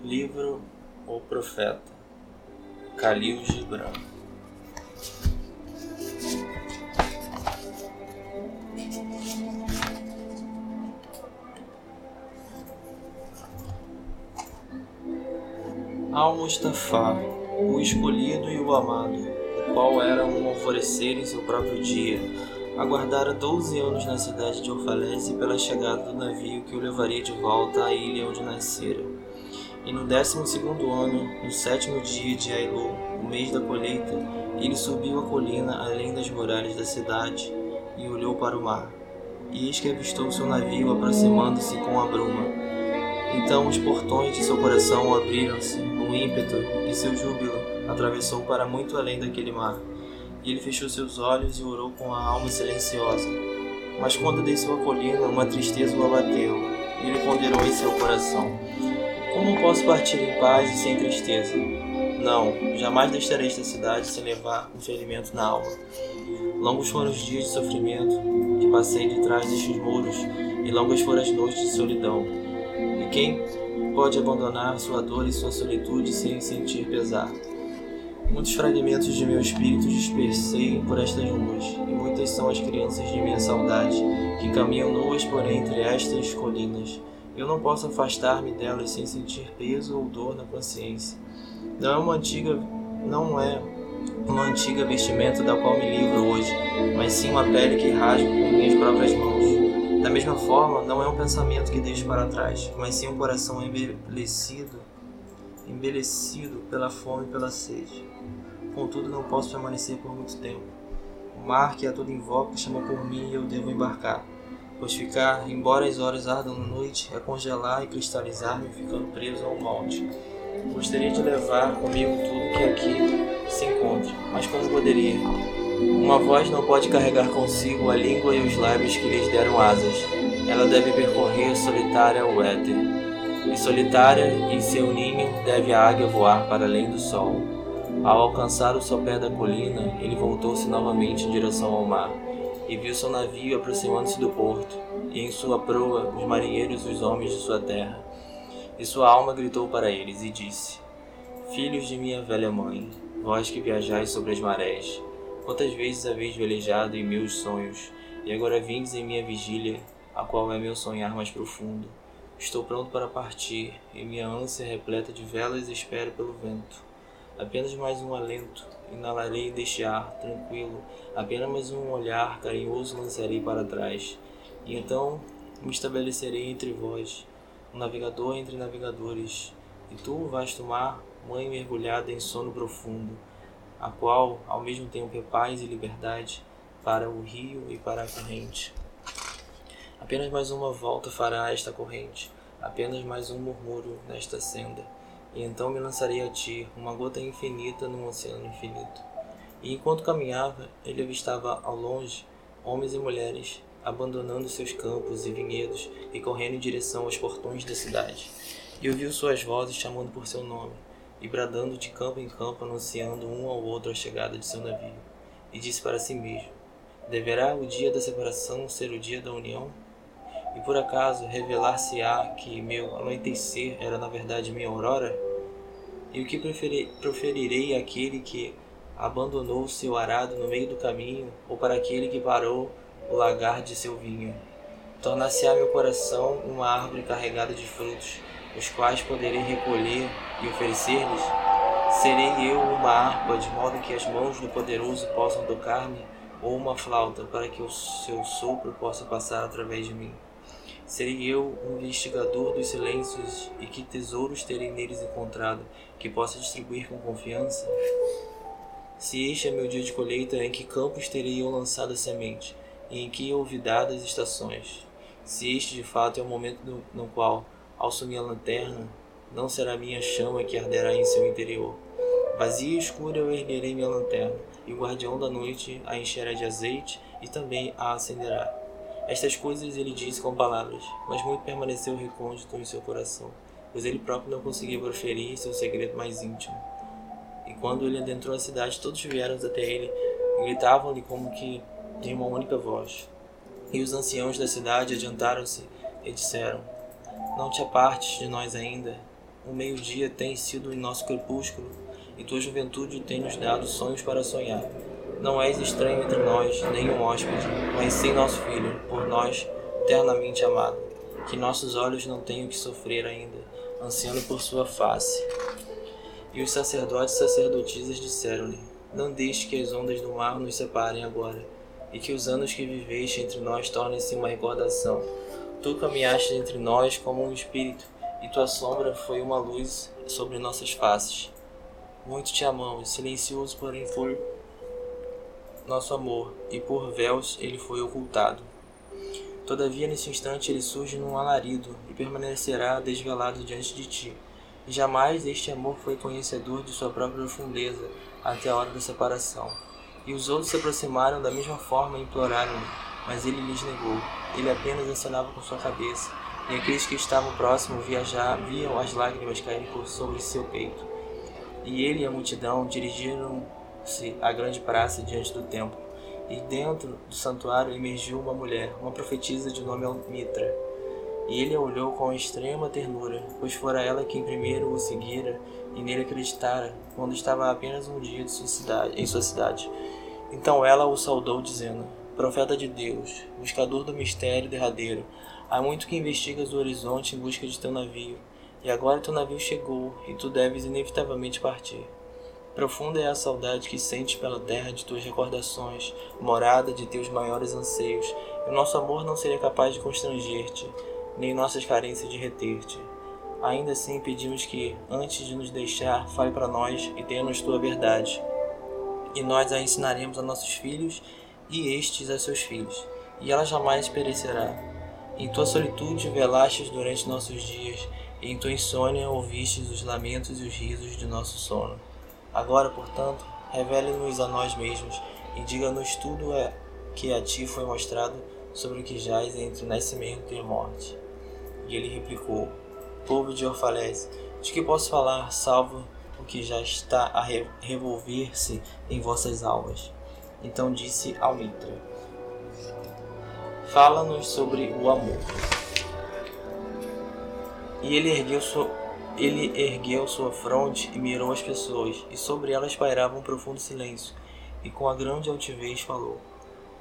Livro O Profeta, Khalil Gibran. Al-Mustafa, o escolhido e o amado, o qual era um alvorecer em seu próprio dia, aguardara doze anos na cidade de Orfalese pela chegada do navio que o levaria de volta à ilha onde nascera. E no décimo segundo ano, no sétimo dia de Ailu, o mês da colheita, ele subiu a colina além das muralhas da cidade e olhou para o mar. E eis que avistou seu navio aproximando-se com a bruma. Então os portões de seu coração abriram-se, no ímpeto, e seu júbilo atravessou para muito além daquele mar e ele fechou seus olhos e orou com a alma silenciosa. Mas quando desceu a colina, uma tristeza o abateu, e ele ponderou em seu coração: Como posso partir em paz e sem tristeza? Não, jamais deixarei esta cidade sem levar um ferimento na alma. Longos foram os dias de sofrimento que passei de trás destes muros, e longas foram as noites de solidão. E quem pode abandonar sua dor e sua solitude sem sentir pesar? Muitos fragmentos de meu espírito dispersei por estas ruas, e muitas são as crianças de minha saudade, que caminham nuas por entre estas colinas. Eu não posso afastar-me delas sem sentir peso ou dor na consciência. Não é uma antiga, não é uma antiga vestimenta da qual me livro hoje, mas sim uma pele que rasgo com minhas próprias mãos. Da mesma forma, não é um pensamento que deixo para trás, mas sim um coração embelecido embelecido pela fome e pela sede. Contudo, não posso permanecer por muito tempo. O mar que a todo invoca chama por mim e eu devo embarcar, pois ficar, embora as horas ardam na noite, é congelar e cristalizar-me ficando preso ao molde. Gostaria de levar comigo tudo que aqui se encontra, mas como poderia? Uma voz não pode carregar consigo a língua e os lábios que lhes deram asas. Ela deve percorrer solitária o éter e solitária em seu ninho deve a águia voar para além do sol. Ao alcançar o sopé da colina, ele voltou-se novamente em direção ao mar, e viu seu navio aproximando-se do porto, e em sua proa os marinheiros e os homens de sua terra. E sua alma gritou para eles e disse: Filhos de minha velha mãe, vós que viajais sobre as marés, quantas vezes haveis velejado em meus sonhos, e agora vindes em minha vigília, a qual é meu sonhar mais profundo. Estou pronto para partir, e minha ânsia repleta de velas espera pelo vento. Apenas mais um alento, inalarei deste ar tranquilo, apenas mais um olhar carinhoso lançarei para trás. E então me estabelecerei entre vós, um navegador entre navegadores, e tu, vasto mar, mãe mergulhada em sono profundo, a qual ao mesmo tempo é paz e liberdade para o rio e para a corrente. Apenas mais uma volta fará esta corrente, apenas mais um murmúrio nesta senda, e então me lançarei a ti, uma gota infinita num oceano infinito. E enquanto caminhava, ele avistava ao longe homens e mulheres abandonando seus campos e vinhedos e correndo em direção aos portões da cidade. E ouviu suas vozes chamando por seu nome, e bradando de campo em campo, anunciando um ao outro a chegada de seu navio. E disse para si mesmo: Deverá o dia da separação ser o dia da união? E por acaso revelar-se-á que meu anoitecer era na verdade minha aurora? E o que proferirei àquele que abandonou seu arado no meio do caminho, ou para aquele que parou o lagar de seu vinho? Tornar-se-á meu coração uma árvore carregada de frutos, os quais poderei recolher e oferecer-lhes? Serei eu uma harpa, de modo que as mãos do poderoso possam tocar-me, ou uma flauta, para que o seu sopro possa passar através de mim? Serei eu um investigador dos silêncios e que tesouros terei neles encontrado que possa distribuir com confiança? Se este é meu dia de colheita, em que campos terei eu lançado a semente e em que olvidadas estações? Se este de fato é o momento no, no qual, ao sumir a lanterna, não será minha chama que arderá em seu interior. Vazia e escura eu erguerei minha lanterna, e o guardião da noite a encherá de azeite e também a acenderá. Estas coisas ele disse com palavras, mas muito permaneceu recôndito em seu coração, pois ele próprio não conseguia proferir seu segredo mais íntimo. E quando ele adentrou a cidade, todos vieram até ele e gritavam-lhe como que de uma única voz. E os anciãos da cidade adiantaram-se e disseram: Não te apartes de nós ainda. o meio-dia tem sido em nosso crepúsculo, e tua juventude tem nos dado sonhos para sonhar. Não és estranho entre nós, nem um hóspede, mas sim nosso filho, por nós, eternamente amado. Que nossos olhos não tenham que sofrer ainda, ansiando por sua face. E os sacerdotes e sacerdotisas disseram-lhe: Não deixe que as ondas do mar nos separem agora, e que os anos que viveste entre nós tornem-se uma recordação. Tu caminhaste entre nós como um espírito, e tua sombra foi uma luz sobre nossas faces. Muito te amamos, silencioso, porém foi nosso amor, e por véus ele foi ocultado. Todavia, nesse instante, ele surge num alarido e permanecerá desvelado diante de ti Jamais este amor foi conhecedor de sua própria profundeza até a hora da separação. E os outros se aproximaram da mesma forma e imploraram-lhe, mas ele lhes negou. Ele apenas acenava com sua cabeça, e aqueles que estavam próximos viajar, viam as lágrimas caírem por sobre seu peito. E ele e a multidão dirigiram-se à grande praça diante do templo. E dentro do santuário emergiu uma mulher, uma profetisa de nome Mitra e ele a olhou com extrema ternura, pois fora ela quem primeiro o seguira e nele acreditara, quando estava apenas um dia sua cidade, em sua cidade. Então ela o saudou, dizendo: Profeta de Deus, buscador do mistério derradeiro, há muito que investigas o horizonte em busca de teu navio, e agora teu navio chegou, e tu deves inevitavelmente partir. Profunda é a saudade que sentes pela terra de tuas recordações, morada de teus maiores anseios, e o nosso amor não seria capaz de constranger-te nem nossas carências de reter-te. Ainda assim pedimos que, antes de nos deixar, fale para nós e dê-nos tua verdade. E nós a ensinaremos a nossos filhos e estes a seus filhos, e ela jamais perecerá. Em tua solitude velastes durante nossos dias, e em tua insônia ouvistes os lamentos e os risos de nosso sono. Agora, portanto, revele-nos a nós mesmos e diga-nos tudo é que a ti foi mostrado sobre o que jaz entre nascimento e morte. E ele replicou: Povo de Orfalés, de que posso falar, salvo o que já está a revolver-se em vossas almas? Então disse ao Mitra: Fala-nos sobre o amor. E ele ergueu, sua, ele ergueu sua fronte e mirou as pessoas, e sobre elas pairava um profundo silêncio, e com a grande altivez falou: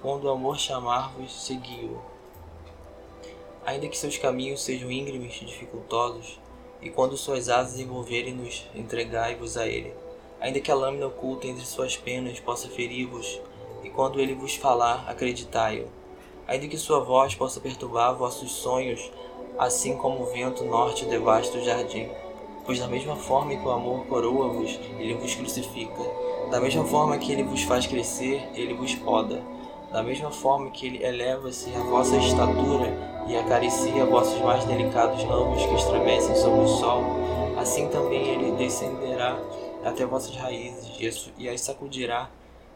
Quando o amor chamar-vos, segui-o ainda que seus caminhos sejam íngremes e dificultosos, e quando suas asas envolverem-nos, entregai-vos a ele. Ainda que a lâmina oculta entre suas penas possa ferir-vos, e quando ele vos falar, acreditai-o. Ainda que sua voz possa perturbar vossos sonhos, assim como o vento norte devasta o jardim. Pois da mesma forma que o amor coroa-vos, ele vos crucifica. Da mesma forma que ele vos faz crescer, ele vos poda. Da mesma forma que ele eleva-se a vossa estatura, e acaricia vossos mais delicados ramos que estremecem sobre o sol, assim também ele descenderá até vossas raízes e as sacudirá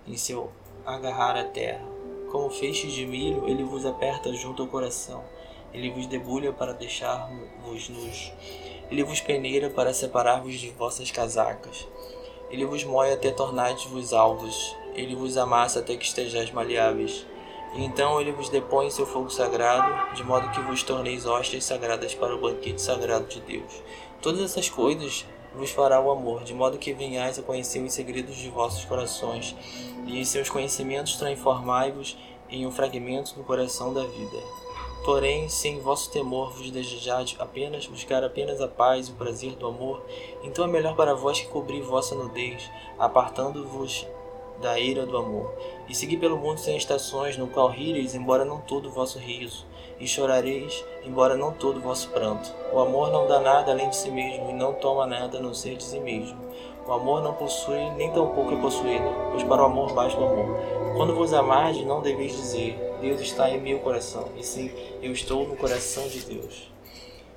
em seu agarrar a terra. Como feixes de milho, ele vos aperta junto ao coração, ele vos debulha para deixar-vos nus, ele vos peneira para separar-vos de vossas casacas, ele vos moe até tornar-vos alvos, ele vos amassa até que estejais maleáveis. E então ele vos depõe seu fogo sagrado, de modo que vos torneis hóstias sagradas para o banquete sagrado de Deus. Todas essas coisas vos fará o amor, de modo que venhais a conhecer os segredos de vossos corações, e em seus conhecimentos transformai-vos em um fragmento do coração da vida. Porém, se em vosso temor vos desejardes apenas buscar apenas a paz e o prazer do amor, então é melhor para vós que cobrir vossa nudez, apartando-vos da ira do amor, e segui pelo mundo sem estações, no qual rireis, embora não todo o vosso riso, e chorareis, embora não todo o vosso pranto. O amor não dá nada além de si mesmo, e não toma nada a não ser de si mesmo. O amor não possui, nem tampouco é possuído, pois para o amor basta o amor. Quando vos amardes, não deveis dizer, Deus está em meu coração, e sim, eu estou no coração de Deus.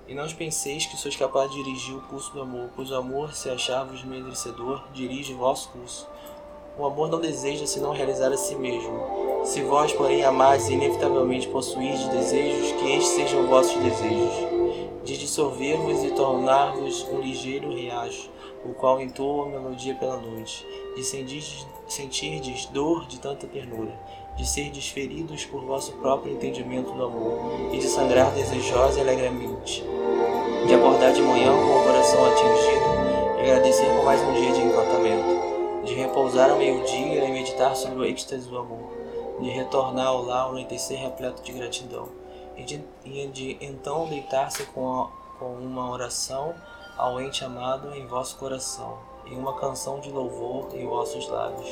E não penseis que sois capaz de dirigir o curso do amor, pois o amor, se achar-vos merecedor, dirige o vosso curso. O amor não deseja senão realizar a si mesmo. Se vós, porém, amais e inevitavelmente possuís desejos, que estes sejam vossos desejos, de dissolver-vos e tornar-vos um ligeiro riacho, o qual entoa melodia pela noite, de sentirdes dor de tanta ternura, de ser desferidos por vosso próprio entendimento do amor, e de sangrar desejosa e alegremente, de acordar de manhã com o coração atingido, de agradecer por mais um dia de encantamento, de repousar ao meio-dia e meditar sobre o êxtase do amor, de retornar ao lar anoitecer repleto de gratidão, e de, e de então deitar-se com, com uma oração ao ente amado em vosso coração, e uma canção de louvor em vossos lábios.